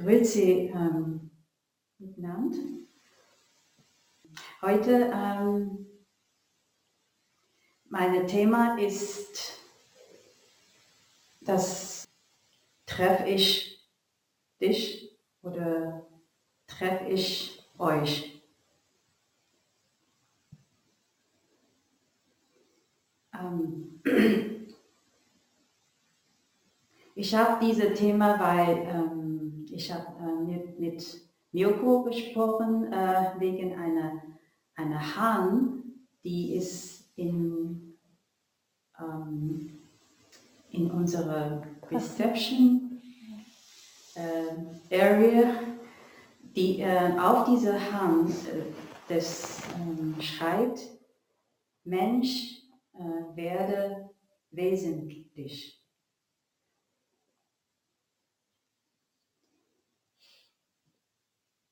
Grüezi ähm, miteinander. Heute ähm, mein Thema ist, das treffe ich dich oder treffe ich euch. Ähm, ich habe dieses Thema, weil ähm, ich habe äh, mit, mit Mirko gesprochen äh, wegen einer, einer Hahn, die ist in, ähm, in unserer Reception äh, Area, die äh, auf dieser Hahn äh, das ähm, schreibt, Mensch äh, werde wesentlich.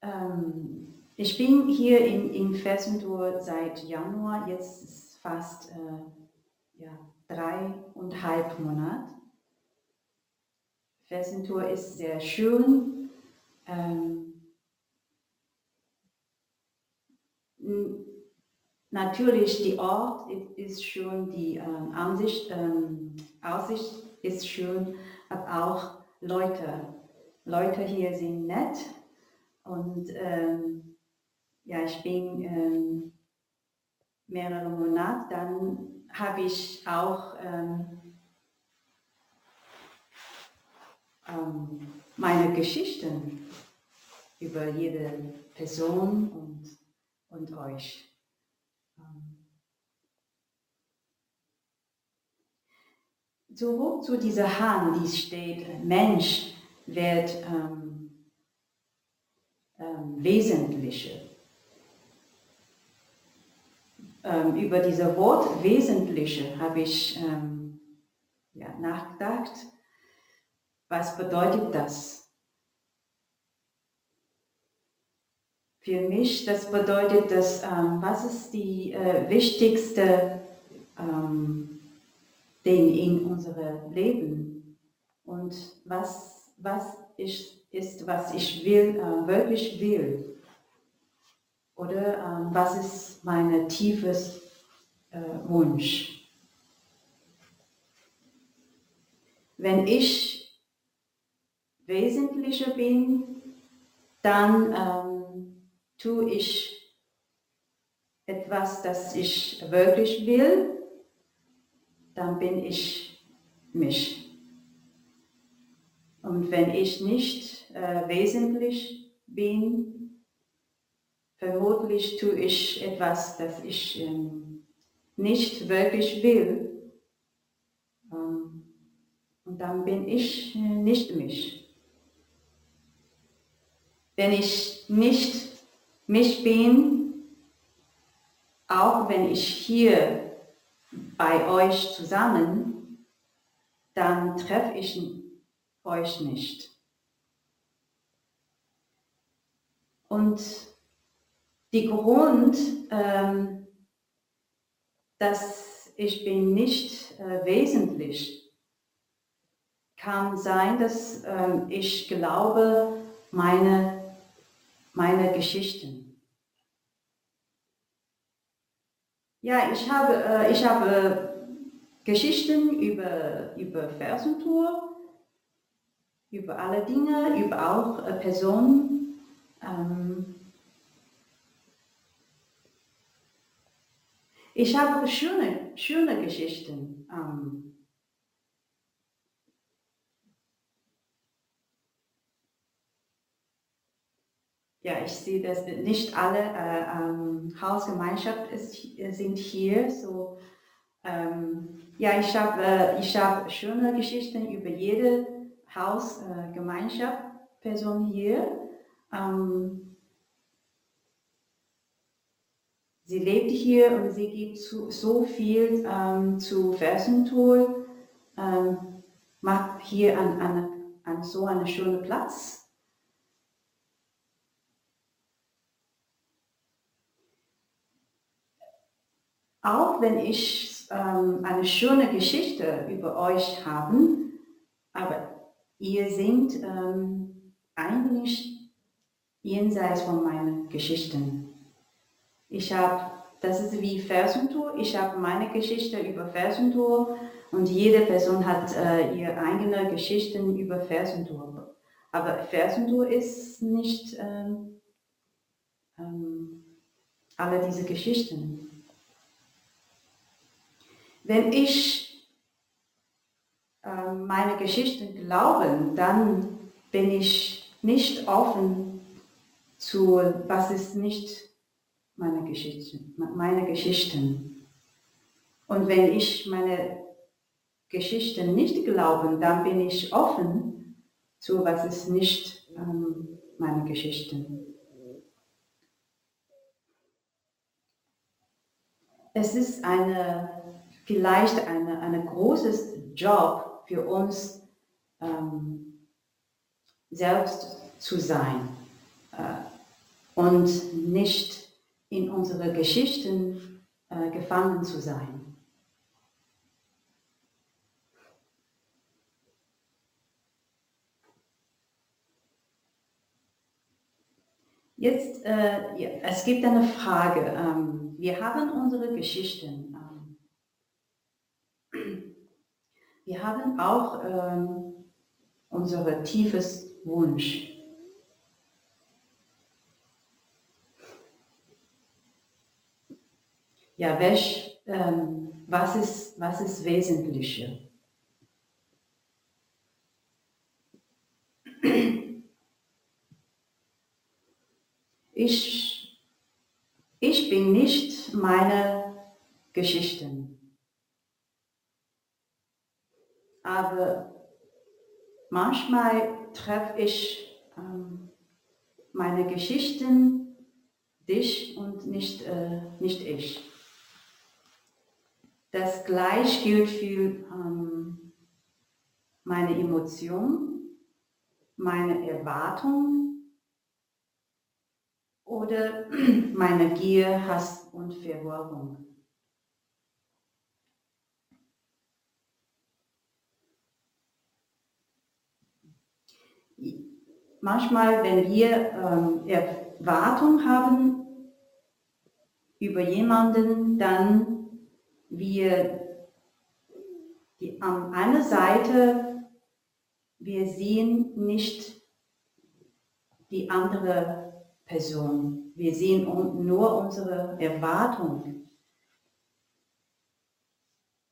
Ähm, ich bin hier in, in Fessendur seit Januar, jetzt ist fast äh, ja, dreieinhalb Monate. Fessentur ist sehr schön. Ähm, natürlich, die Ort ist schön, die ähm, Ansicht, ähm, Aussicht ist schön, aber auch Leute. Leute hier sind nett und ähm, ja, ich bin ähm, mehrere Monate, dann habe ich auch ähm, ähm, meine Geschichten über jede Person und, und euch. Ähm, zurück zu dieser Hand, die steht, Mensch wird ähm, ähm, Wesentliche. Ähm, über dieses Wort Wesentliche habe ich ähm, ja, nachgedacht. Was bedeutet das? Für mich, das bedeutet, dass, ähm, was ist die äh, wichtigste ähm, Ding in unserem Leben und was, was ist ist, was ich will, äh, wirklich will. Oder ähm, was ist mein tiefes äh, Wunsch. Wenn ich wesentlicher bin, dann ähm, tue ich etwas, das ich wirklich will, dann bin ich mich. Und wenn ich nicht äh, wesentlich bin, vermutlich tue ich etwas, das ich ähm, nicht wirklich will. Ähm, und dann bin ich äh, nicht mich. Wenn ich nicht mich bin, auch wenn ich hier bei euch zusammen, dann treffe ich euch nicht. Und die Grund, ähm, dass ich bin nicht äh, wesentlich, kann sein, dass äh, ich glaube, meine, meine Geschichten. Ja, ich habe, äh, ich habe Geschichten über, über Fersentour über alle Dinge, über auch äh, Personen. Ähm ich habe schöne, schöne Geschichten. Ähm ja, ich sehe, dass nicht alle äh, ähm, Hausgemeinschaft ist, sind hier. So, ähm, ja, ich habe äh, hab schöne Geschichten über jede Hausgemeinschaft, äh, Person hier. Ähm, sie lebt hier und sie gibt zu, so viel ähm, zu Fersentour, ähm, macht hier an, an, an so einen schönen Platz. Auch wenn ich ähm, eine schöne Geschichte über euch habe, aber Ihr seid ähm, eigentlich jenseits von meinen Geschichten. Ich habe, das ist wie Versuntour, ich habe meine Geschichte über Versuntour und jede Person hat äh, ihre eigene Geschichten über Versuntour. Aber Versuntour ist nicht ähm, ähm, alle diese Geschichten. Wenn ich äh, meine Geschichten glaube, dann bin ich nicht offen zu, was ist nicht meine Geschichte, meine Geschichten. Und wenn ich meine Geschichten nicht glaube, dann bin ich offen zu, was ist nicht ähm, meine Geschichten. Es ist eine, vielleicht ein eine großes Job für uns, ähm, selbst zu sein äh, und nicht in unsere Geschichten äh, gefangen zu sein. Jetzt, äh, ja, es gibt eine Frage. Ähm, wir haben unsere Geschichten. Ähm, wir haben auch ähm, unser tiefes Wunsch. Ja, welch, ähm, was, ist, was ist Wesentliche? Ich, ich bin nicht meine Geschichten. Aber manchmal treffe ich ähm, meine Geschichten, dich und nicht, äh, nicht ich. Das gleich gilt für ähm, meine Emotionen, meine Erwartungen oder meine Gier, Hass und Verwirrung. Manchmal, wenn wir ähm, Erwartung haben über jemanden, dann wir die, an einer Seite, wir sehen nicht die andere Person. Wir sehen nur unsere Erwartung.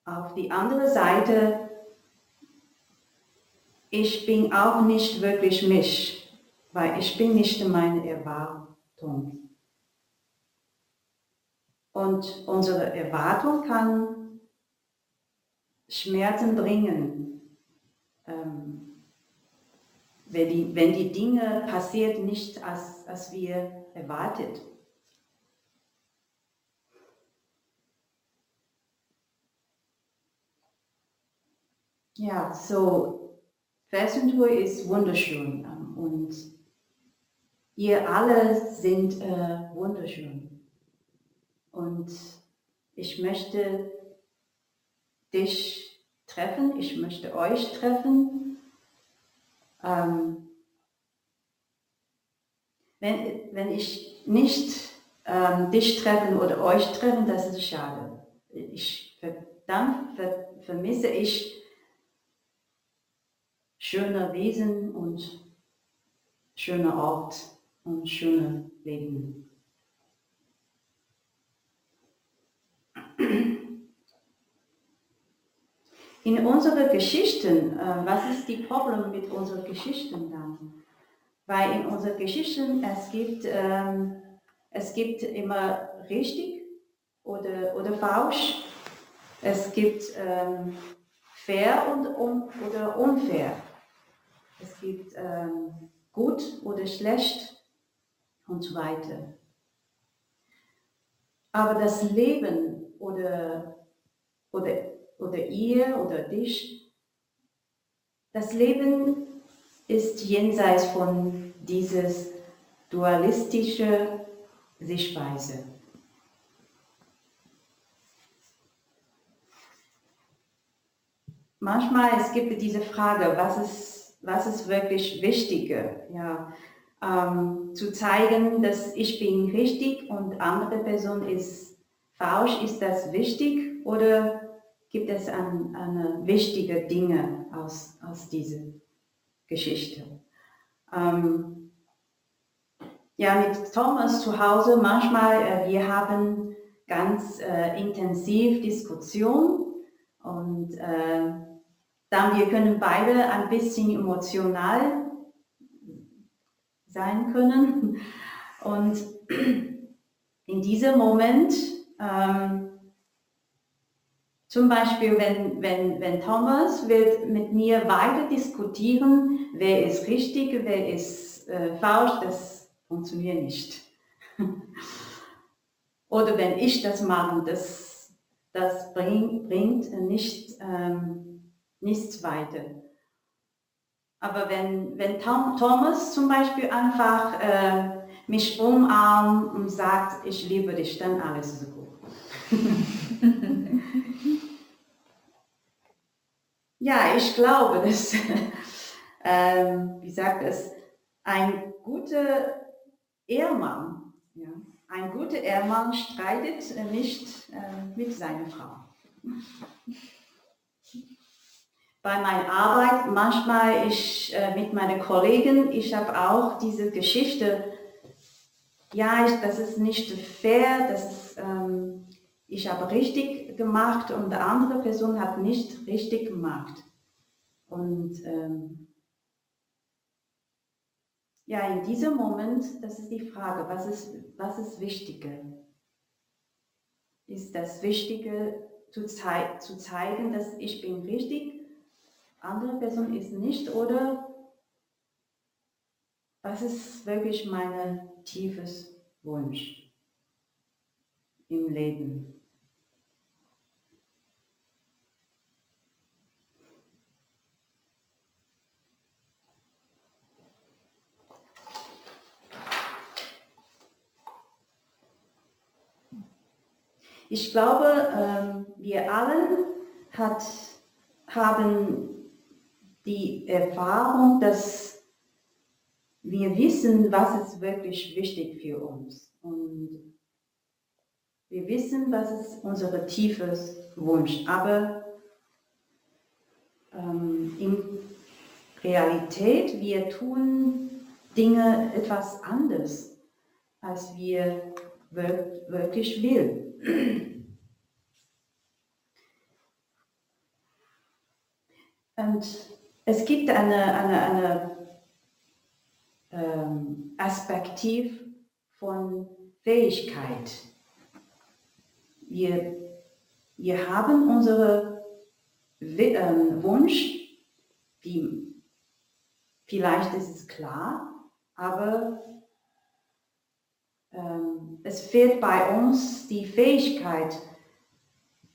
Auf die andere Seite, ich bin auch nicht wirklich mich, weil ich bin nicht meine Erwartung. Und unsere Erwartung kann Schmerzen bringen. Ähm, wenn die, wenn die Dinge passiert nicht, als, als wir erwartet. Ja, so Felsentour ist wunderschön ähm, und ihr alle sind äh, wunderschön. Und ich möchte dich treffen, ich möchte euch treffen ähm, wenn, wenn ich nicht ähm, dich treffen oder euch treffen, das ist schade. Ich, dann vermisse ich schöne Wesen und schöne Ort und schöne Leben. In unsere Geschichten, äh, was ist die Problem mit unseren Geschichten dann? Weil in unseren Geschichten es gibt, ähm, es gibt immer richtig oder, oder falsch. Es gibt ähm, fair und un, oder unfair. Es gibt ähm, gut oder schlecht und so weiter. Aber das Leben oder, oder oder ihr oder dich. Das Leben ist jenseits von dieses dualistische Sichtweise. Manchmal es gibt diese Frage, was ist, was ist wirklich wichtiger? Ja, ähm, zu zeigen, dass ich bin richtig und andere Person ist falsch. Ist das wichtig oder gibt es ein, eine wichtige Dinge aus, aus dieser Geschichte? Ähm, ja, mit Thomas zu Hause manchmal, äh, wir haben ganz äh, intensiv Diskussion und äh, dann wir können beide ein bisschen emotional sein können und in diesem Moment ähm, zum Beispiel, wenn, wenn, wenn Thomas wird mit mir weiter diskutieren, wer ist richtig, wer ist äh, falsch, das funktioniert nicht. Oder wenn ich das mache, das, das bring, bringt nicht, ähm, nichts weiter. Aber wenn, wenn Tom, Thomas zum Beispiel einfach äh, mich umarmt und sagt, ich liebe dich, dann alles so gut. ja, ich glaube, dass, ähm, wie sagt es, ein guter Ehemann, ja, ein guter Ehemann streitet nicht äh, mit seiner Frau. Bei meiner Arbeit, manchmal ich äh, mit meinen Kollegen, ich habe auch diese Geschichte, ja, ich, das ist nicht fair, das ist, ähm, ich habe richtig gemacht und die andere Person hat nicht richtig gemacht. Und ähm, ja, in diesem Moment, das ist die Frage, was ist, was ist wichtiger? Ist das Wichtige zu, zei zu zeigen, dass ich bin richtig, andere Person ist nicht oder was ist wirklich mein tiefes Wunsch im Leben? Ich glaube, ähm, wir alle hat, haben die Erfahrung, dass wir wissen, was ist wirklich wichtig für uns. Und wir wissen, was ist unser tiefes Wunsch. Aber ähm, in Realität, wir tun Dinge etwas anders, als wir wirklich will. Und es gibt eine, eine, eine ähm, Aspektiv von Fähigkeit. Wir, wir haben unseren ähm, Wunsch, wie, vielleicht ist es klar, aber es fehlt bei uns die Fähigkeit,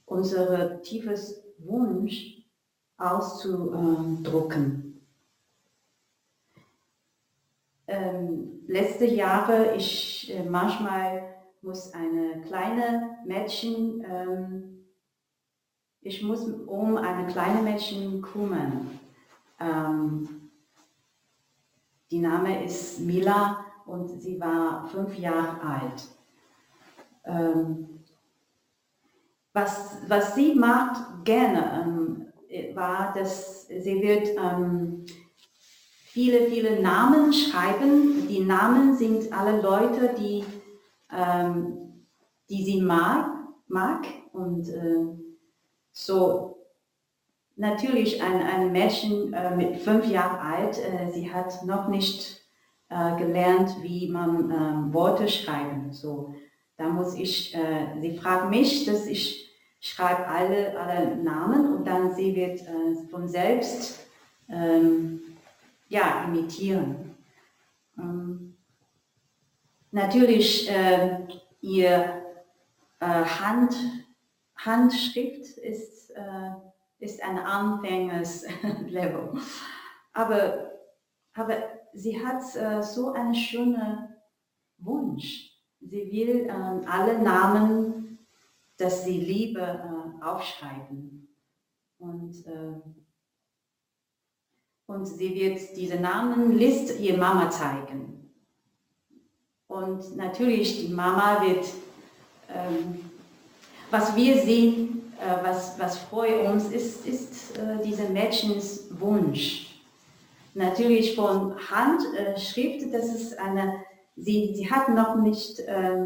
unser tiefes Wunsch auszudrucken. Ähm, letzte Jahre, ich äh, manchmal muss eine kleine Mädchen, ähm, ich muss um eine kleine Mädchen kümmern. Ähm, die Name ist Mila und sie war fünf Jahre alt. Ähm, was, was sie macht gerne ähm, war, dass sie wird ähm, viele, viele Namen schreiben. Die Namen sind alle Leute, die, ähm, die sie mag, mag. und äh, so natürlich ein, ein Mädchen äh, mit fünf Jahren alt, äh, sie hat noch nicht äh, gelernt, wie man äh, Worte schreiben. So, da muss ich, äh, sie fragt mich, dass ich schreibe alle, alle Namen und dann sie wird äh, von selbst ähm, ja, imitieren. Ähm, natürlich, äh, ihr äh, Hand, Handschrift ist, ist ein Anfängerslevel. Aber, aber sie hat äh, so einen schönen Wunsch. Sie will äh, alle Namen, dass sie liebe, äh, aufschreiben. Und, äh, und sie wird diese Namenliste ihr Mama zeigen. Und natürlich, die Mama wird, ähm, was wir sehen, äh, was, was freut uns, ist, ist äh, diese Mädchens Wunsch. Natürlich von Handschrift, äh, das ist eine, sie, sie hat noch nicht äh,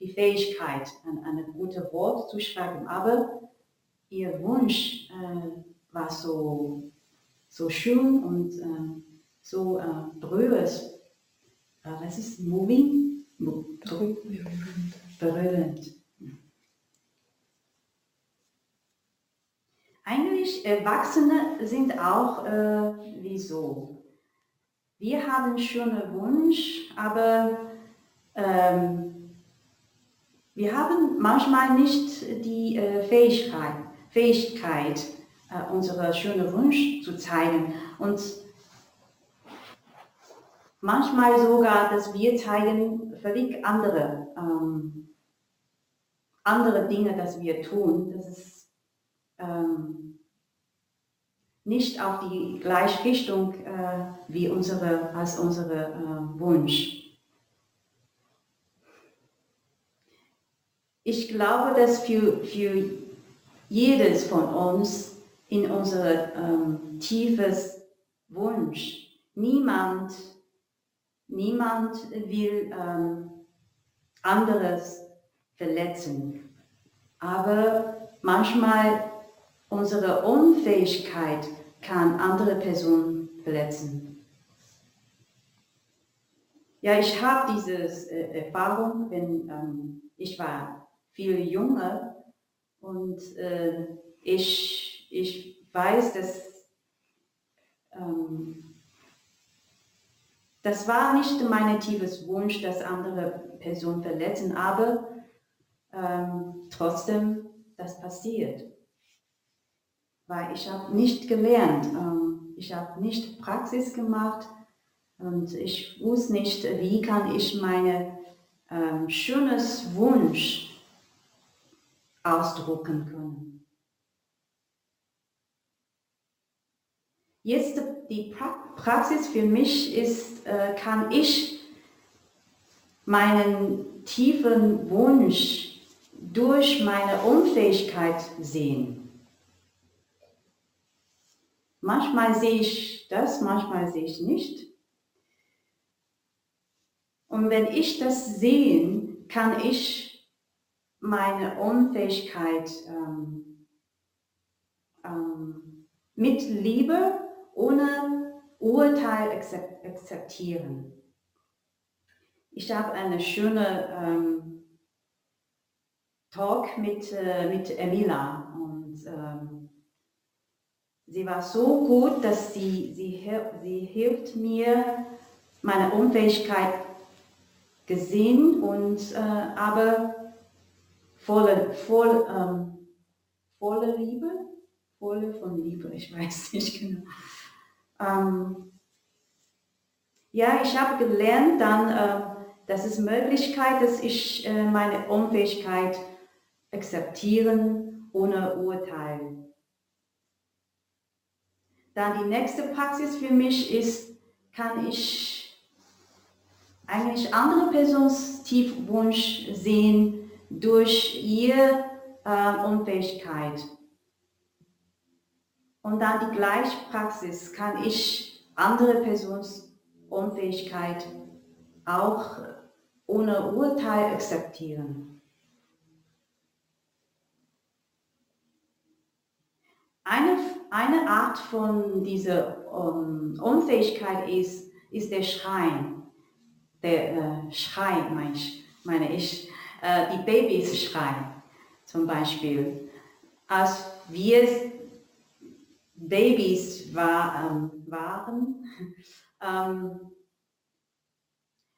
die Fähigkeit, ein, eine gute Wort zu schreiben, aber ihr Wunsch äh, war so, so schön und äh, so äh, berührend. Äh, was ist moving? Berührend. berührend. Eigentlich Erwachsene sind auch äh, wie so. Wir haben schon einen Wunsch, aber ähm, wir haben manchmal nicht die äh, Fähigkeit, Fähigkeit äh, unsere schönen Wunsch zu zeigen. Und manchmal sogar, dass wir zeigen völlig andere, ähm, andere Dinge, dass wir tun. Das ist ähm, nicht auf die gleiche Richtung äh, wie unsere, als unsere äh, Wunsch. Ich glaube, dass für, für jedes von uns in unser ähm, tiefes Wunsch, niemand, niemand will ähm, anderes verletzen. Aber manchmal Unsere Unfähigkeit kann andere Personen verletzen. Ja, ich habe diese äh, Erfahrung, wenn ähm, ich war viel jünger und äh, ich, ich weiß, dass ähm, das war nicht mein tiefes Wunsch, dass andere Personen verletzen, aber ähm, trotzdem, das passiert weil ich habe nicht gelernt, ähm, ich habe nicht Praxis gemacht und ich wusste nicht, wie kann ich meine ähm, schönes Wunsch ausdrucken können. Jetzt die Praxis für mich ist, äh, kann ich meinen tiefen Wunsch durch meine Unfähigkeit sehen. Manchmal sehe ich das, manchmal sehe ich nicht. Und wenn ich das sehe, kann ich meine Unfähigkeit ähm, ähm, mit Liebe, ohne Urteil akzeptieren. Ich habe eine schöne ähm, Talk mit, äh, mit Emila und ähm, Sie war so gut, dass sie, sie, sie hilft mir, meine Unfähigkeit gesehen und äh, aber volle, voll, ähm, volle Liebe, volle von Liebe, ich weiß nicht genau. Ähm, ja, ich habe gelernt dann, äh, dass es Möglichkeit, dass ich äh, meine Unfähigkeit akzeptieren ohne Urteil. Dann die nächste Praxis für mich ist, kann ich eigentlich andere Persons Tiefwunsch sehen durch ihre äh, Unfähigkeit. Und dann die gleiche Praxis kann ich andere Persons Unfähigkeit auch ohne Urteil akzeptieren. Eine Art von dieser um, ähm, Unfähigkeit ist, ist der Schreien. Der äh, Schrei, mein, meine ich, äh, die Babys schreien zum Beispiel. Als wir Babys war, ähm, waren, ähm,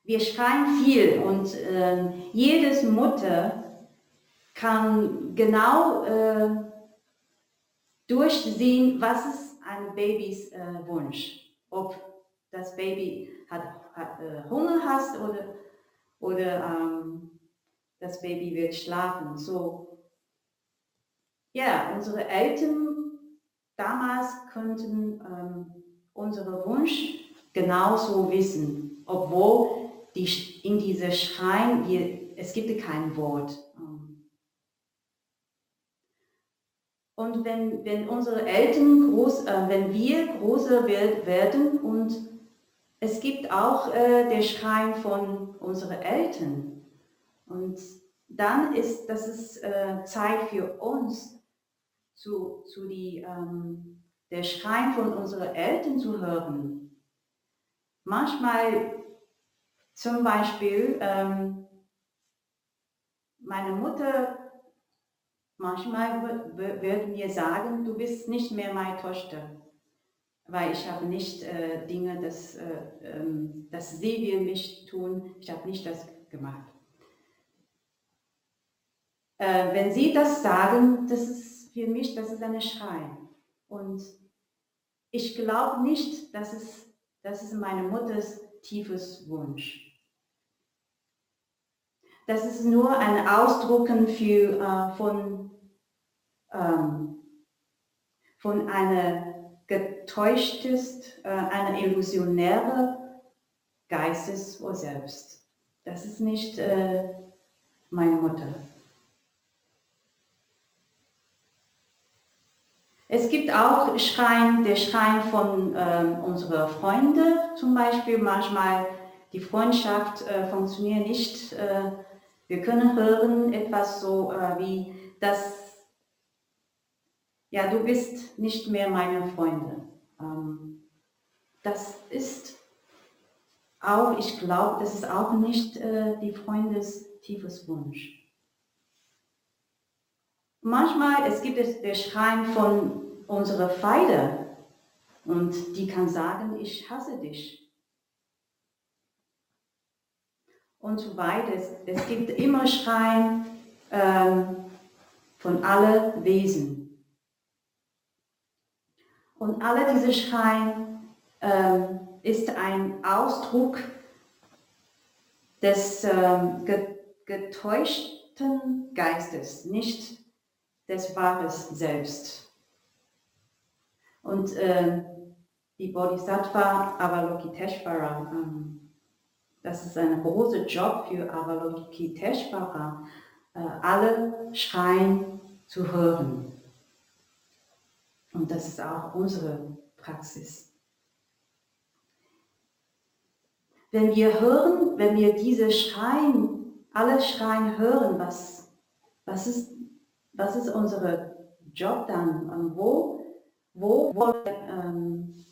wir schreien viel und äh, jedes Mutter kann genau äh, durchsehen, was ist ein Babys äh, Wunsch. Ob das Baby hat, hat äh, Hunger hat oder, oder ähm, das Baby wird schlafen. So, ja, unsere Eltern damals könnten ähm, unseren Wunsch genauso wissen, obwohl die, in diese Schrein, wir, es gibt kein Wort. Und wenn, wenn unsere Eltern groß, äh, wenn wir größer werden und es gibt auch äh, der Schrein von unseren Eltern. Und dann ist das ist äh, Zeit für uns, zu, zu die, ähm, der Schrein von unseren Eltern zu hören. Manchmal zum Beispiel, ähm, meine Mutter manchmal würde mir sagen, du bist nicht mehr meine Tochter, weil ich habe nicht äh, Dinge, das, äh, ähm, das sie will mich tun, ich habe nicht das gemacht. Äh, wenn sie das sagen, das ist für mich, das ist eine Schrei. Und ich glaube nicht, dass es, das ist meine Mutters tiefes Wunsch. Das ist nur ein Ausdrucken für, äh, von, ähm, von einer getäuschtes, äh, einer illusionäre Geistes vor selbst. Das ist nicht äh, meine Mutter. Es gibt auch Schrein, der Schrein von äh, unseren Freunden zum Beispiel. Manchmal die Freundschaft äh, funktioniert nicht. Wir können hören etwas so äh, wie, dass, ja, du bist nicht mehr meine Freunde. Ähm, das ist auch, ich glaube, das ist auch nicht äh, die Freundes tiefes Wunsch. Manchmal es gibt es der Schrein von unserer Feinde und die kann sagen, ich hasse dich. Und so weiter. Es, gibt immer Schreien ähm, von allen Wesen. Und alle diese Schreien ähm, ist ein Ausdruck des ähm, getäuschten Geistes, nicht des Wahres selbst. Und äh, die Bodhisattva Avalokiteshvara ähm, das ist ein großer Job für Avalokiteshvara, äh, alle Schreien zu hören. Und das ist auch unsere Praxis. Wenn wir hören, wenn wir diese Schreien, alle Schreien hören, was, was, ist, was ist unser Job dann? Und wo, wo wollen wir ähm,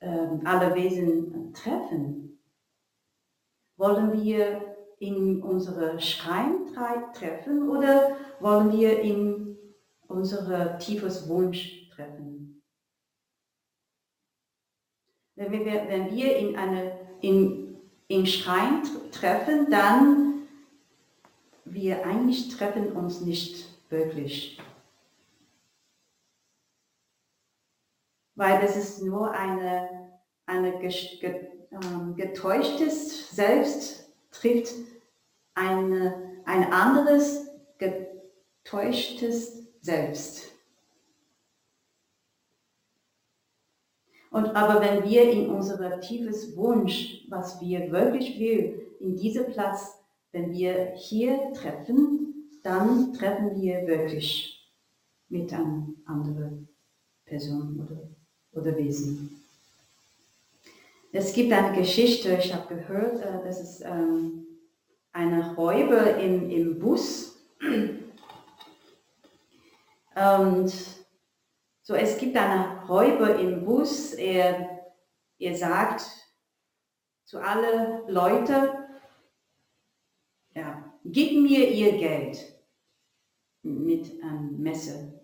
alle Wesen treffen? Wollen wir in unsere Schrein treffen oder wollen wir in unser tiefes Wunsch treffen? Wenn wir, wenn wir in, eine, in, in Schrein treffen, dann wir eigentlich treffen uns nicht wirklich. Weil das ist nur eine, eine ähm, getäuschtes Selbst trifft eine, ein anderes getäuschtes Selbst. Und aber wenn wir in unser tiefes Wunsch, was wir wirklich will, in diesem Platz, wenn wir hier treffen, dann treffen wir wirklich mit einer anderen Person oder oder Wesen. Es gibt eine Geschichte, ich habe gehört, äh, das ist ähm, eine Räuber im, im Bus. Und so, es gibt einen Räuber im Bus, er, er sagt zu allen Leuten, ja, gib mir ihr Geld mit einem Messer.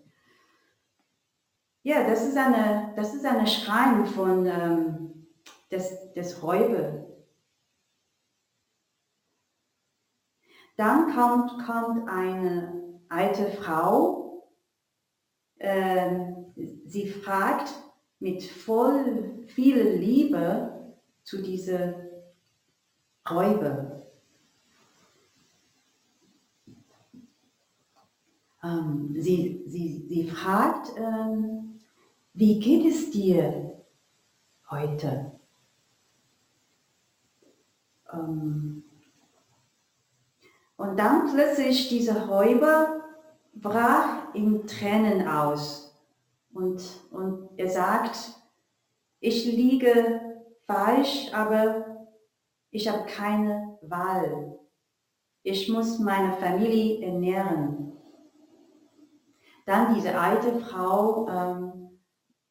Ja, das ist eine, das ist eine Schrein von ähm, des, des Räuber. Dann kommt, kommt eine alte Frau, äh, sie fragt mit voll viel Liebe zu dieser Räuber. Ähm, sie, sie, sie fragt, ähm, wie geht es dir heute? Ähm, und dann plötzlich dieser Räuber brach in Tränen aus und, und er sagt, ich liege falsch, aber ich habe keine Wahl. Ich muss meine Familie ernähren. Dann diese alte Frau ähm,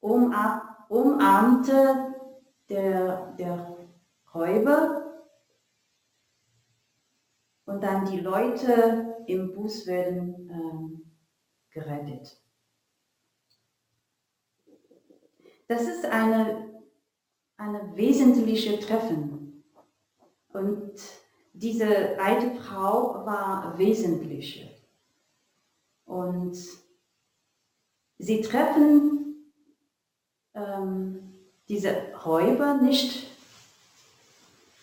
umarmte der, der Räuber und dann die Leute im Bus werden ähm, gerettet. Das ist eine, eine wesentliche Treffen. Und diese alte Frau war wesentliche. Und sie treffen ähm, diese Räuber nicht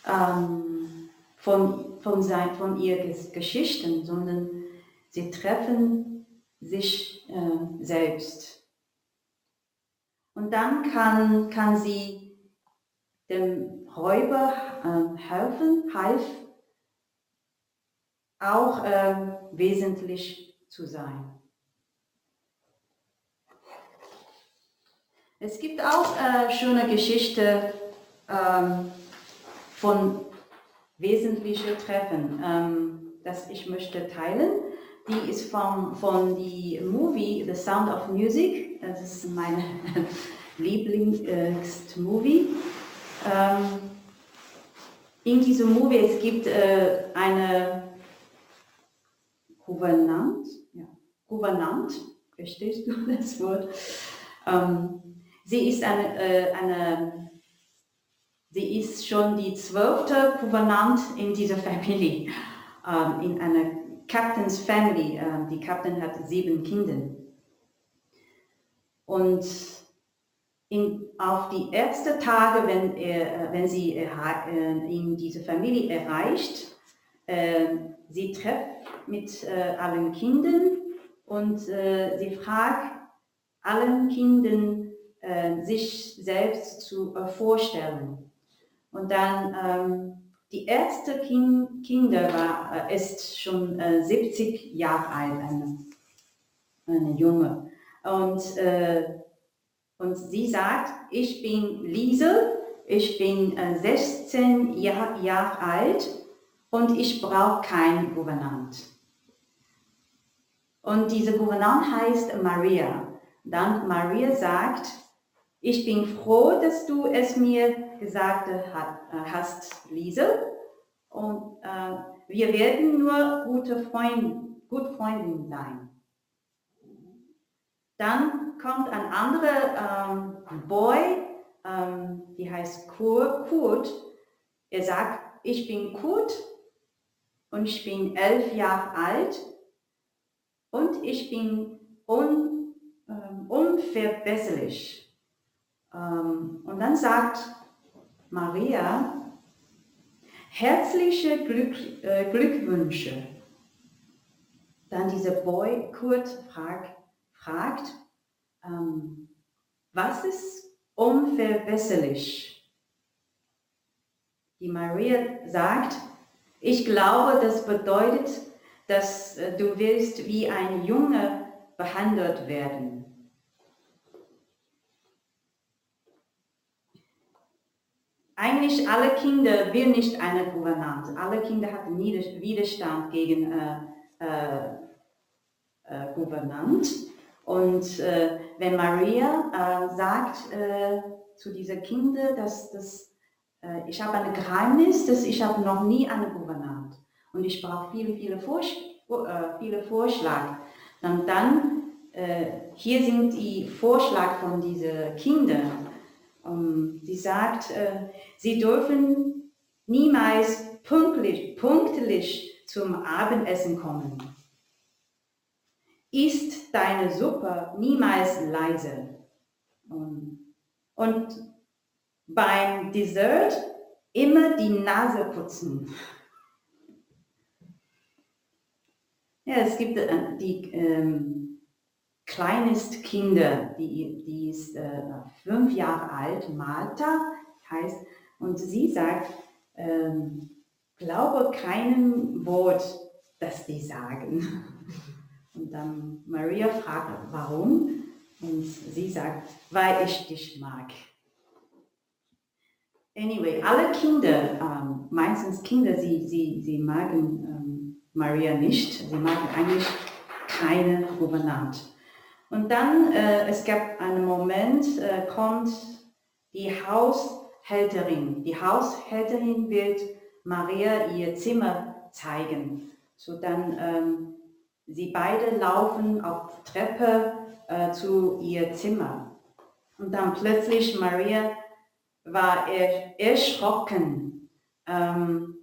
ähm, von, von, sein, von ihren Geschichten, sondern sie treffen sich äh, selbst. Und dann kann, kann sie dem Räuber äh, helfen, half, auch äh, wesentlich zu sein. Es gibt auch äh, schöne Geschichte ähm, von wesentlichen Treffen, ähm, das ich möchte teilen. Die ist vom, von die Movie The Sound of Music. Das ist mein Lieblingsmovie. Ähm, in diesem Movie es gibt äh, eine Gouvernante, ja, Gouvernante, verstehst du das Wort? Ähm, sie ist eine, äh, eine, sie ist schon die zwölfte Gouvernante in dieser Familie, ähm, in einer Captain's Family. Äh, die Captain hat sieben Kinder. Und in, auf die ersten Tage, wenn, er, äh, wenn sie äh, in diese Familie erreicht, äh, sie trifft mit äh, allen Kindern und äh, sie fragt allen Kindern, sich selbst zu vorstellen. Und dann ähm, die erste kind, Kinder war, äh, ist schon äh, 70 Jahre alt, eine, eine Junge. Und, äh, und sie sagt, ich bin Liesel, ich bin äh, 16 Jahre Jahr alt und ich brauche kein Gouvernant. Und diese Gouvernant heißt Maria. Dann Maria sagt, ich bin froh, dass du es mir gesagt äh, hast, Lise. Und äh, wir werden nur gute Freund, gut Freundin sein. Dann kommt ein anderer ähm, Boy, ähm, die heißt Kurt. Er sagt, ich bin Kurt und ich bin elf Jahre alt und ich bin un, ähm, unverbesserlich. Ähm, und dann sagt Maria, herzliche Glück, äh, Glückwünsche. Dann dieser Boy Kurt frag, fragt, ähm, was ist unverbesserlich? Die Maria sagt, ich glaube, das bedeutet, dass äh, du willst wie ein Junge behandelt werden. Eigentlich alle Kinder will nicht eine Gouvernante. Alle Kinder hatten Widerstand gegen äh, äh, äh, Gouvernant. Und äh, wenn Maria äh, sagt äh, zu dieser Kinder, dass, dass ich habe ein Geheimnis, dass ich habe noch nie eine Gouvernante und ich brauche viele, viele, Vorsch viele Vorschläge, dann, dann hier sind die Vorschläge von diesen Kindern um, sie sagt, äh, sie dürfen niemals pünktlich, pünktlich zum Abendessen kommen. Ist deine Suppe niemals leise. Um, und beim Dessert immer die Nase putzen. Ja, es gibt äh, die ähm, kleinest Kinder, die, die ist äh, fünf Jahre alt, Malta heißt, und sie sagt, ähm, glaube keinem Wort, das die sagen. Und dann Maria fragt, warum? Und sie sagt, weil ich dich mag. Anyway, alle Kinder, ähm, meistens Kinder, sie, sie, sie mögen ähm, Maria nicht. Sie mögen eigentlich keine Gouvernante. Und dann, äh, es gab einen Moment, äh, kommt die Haushälterin. Die Haushälterin wird Maria ihr Zimmer zeigen. So dann, ähm, sie beide laufen auf Treppe äh, zu ihr Zimmer. Und dann plötzlich Maria war er erschrocken, ähm,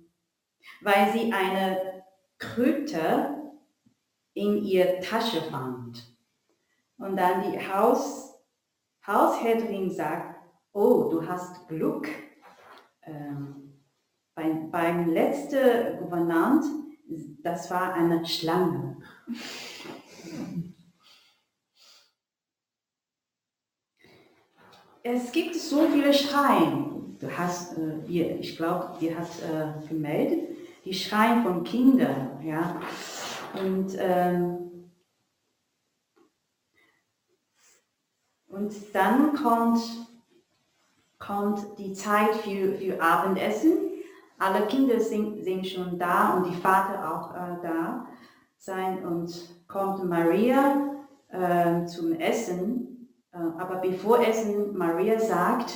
weil sie eine Kröte in ihr Tasche fand. Und dann die Haus, Haushälterin sagt, oh, du hast Glück. Ähm, beim, beim letzten Gouvernant, das war eine Schlange. es gibt so viele Schreien. Du hast, äh, ihr, ich glaube, ihr habt äh, gemeldet, die Schreien von Kindern. Ja? Und, ähm, und dann kommt, kommt die Zeit für, für Abendessen. Alle Kinder sind, sind schon da und die Vater auch äh, da sein und kommt Maria äh, zum Essen äh, aber bevor Essen Maria sagt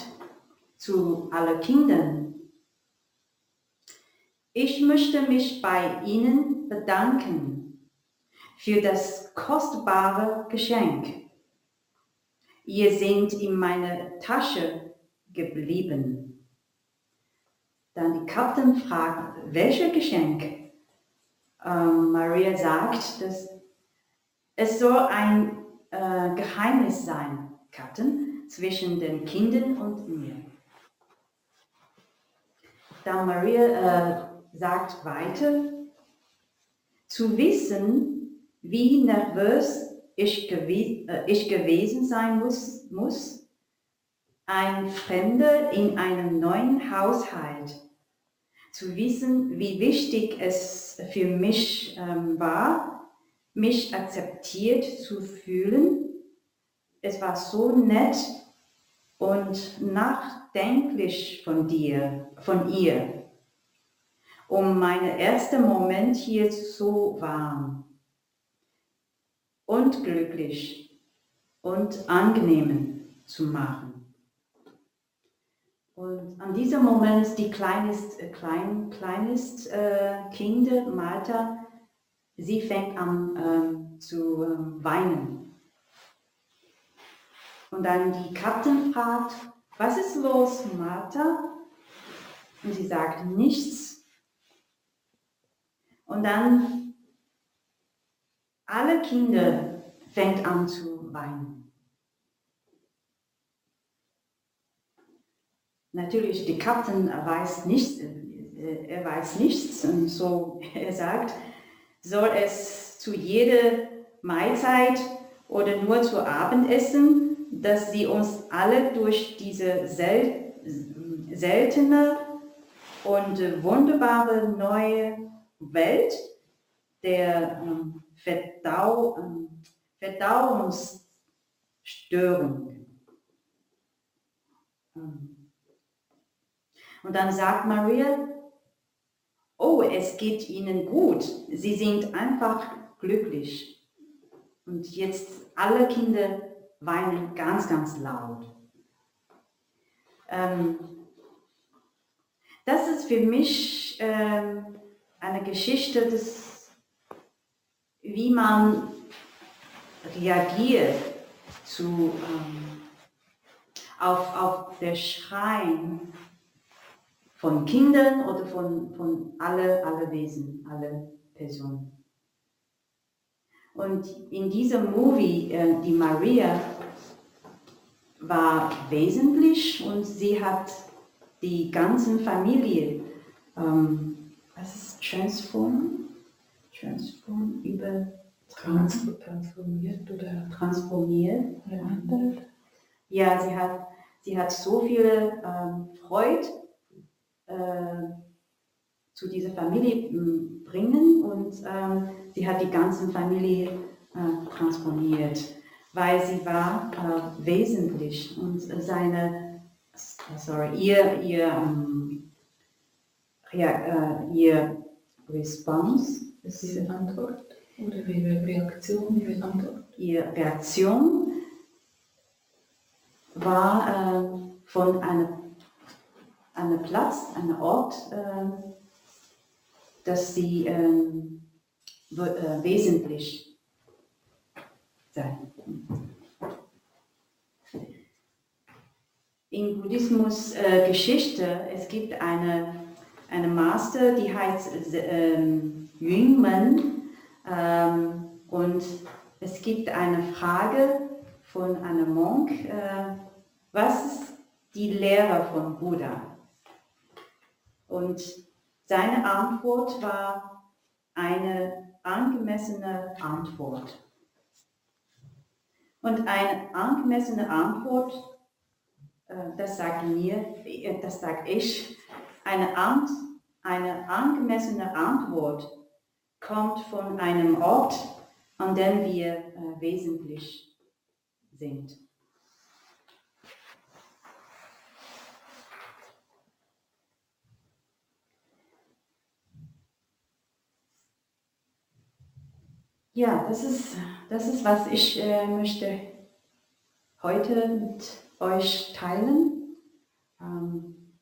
zu allen Kindern, ich möchte mich bei Ihnen bedanken für das kostbare Geschenk. Ihr seid in meiner Tasche geblieben. Dann die Kapitän fragt, welches Geschenk? Ähm, Maria sagt, dass es soll ein äh, Geheimnis sein, Katten, zwischen den Kindern und mir. Da Maria äh, sagt weiter, zu wissen, wie nervös ich, gew äh, ich gewesen sein muss, muss, ein Fremder in einem neuen Haushalt, zu wissen, wie wichtig es für mich ähm, war, mich akzeptiert zu fühlen. Es war so nett und nachdenklich von dir, von ihr, um meinen ersten Moment hier so warm und glücklich und angenehm zu machen. Und an diesem Moment die kleinest, äh, klein, kleinest äh, Kinder, Malta, Sie fängt an ähm, zu ähm, weinen. Und dann die Kapitän fragt, was ist los, Martha? Und sie sagt nichts. Und dann alle Kinder fängt an zu weinen. Natürlich, die Kapitän weiß nichts, er weiß nichts und so er sagt, soll es zu jeder Mahlzeit oder nur zu Abendessen, dass sie uns alle durch diese sel seltene und wunderbare neue Welt der ähm, Verdau ähm, Verdauungsstörung. Ähm. Und dann sagt Maria, oh, es geht ihnen gut. Sie sind einfach glücklich. Und jetzt alle Kinder weinen ganz, ganz laut. Ähm, das ist für mich eine Geschichte, des, wie man reagiert zu, ähm, auf, auf der Schreien von Kindern oder von, von alle, alle Wesen, alle Personen. Und in diesem Movie, äh, die Maria war wesentlich und sie hat die ganze Familie, ähm, was ist Transform? Transform über transformiert oder transformiert. verändert. Ja, sie hat, sie hat so viele ähm, Freude äh, zu dieser Familie ähm, bringen und ähm, sie hat die ganze Familie äh, transformiert, weil sie war äh, wesentlich und seine, sorry, ihr, ihr, ähm, ja, äh, ihr Response, Ihre Antwort oder Ihre Reaktion, Ihre Antwort? ihre Reaktion war äh, von einem, einem Platz, einem Ort, äh, dass sie w- äh, wesentlich sein. In Buddhismus äh, Geschichte, es gibt eine, eine Master, die heißt Yunmen ähm, und es gibt eine Frage von einem Monk, äh, was ist die Lehre von Buddha? Und seine Antwort war eine angemessene Antwort. Und eine angemessene Antwort, äh, das sagt mir, äh, das sage ich, eine, Ant, eine angemessene Antwort kommt von einem Ort, an dem wir äh, wesentlich sind. Ja, das ist, das ist, was ich äh, möchte heute mit euch teilen. Ähm,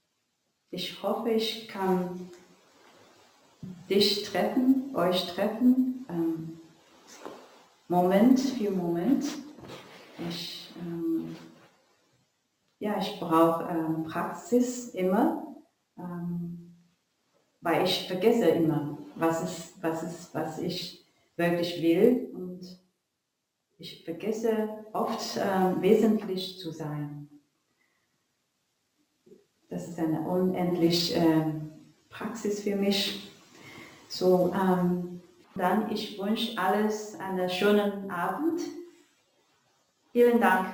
ich hoffe, ich kann dich treffen, euch treffen, ähm, Moment für Moment. Ich, ähm, ja, ich brauche ähm, Praxis immer, ähm, weil ich vergesse immer, was, ist, was, ist, was ich wirklich will und ich vergesse oft ähm, wesentlich zu sein. Das ist eine unendliche ähm, Praxis für mich. So, ähm, dann ich wünsche alles einen schönen Abend. Vielen Dank.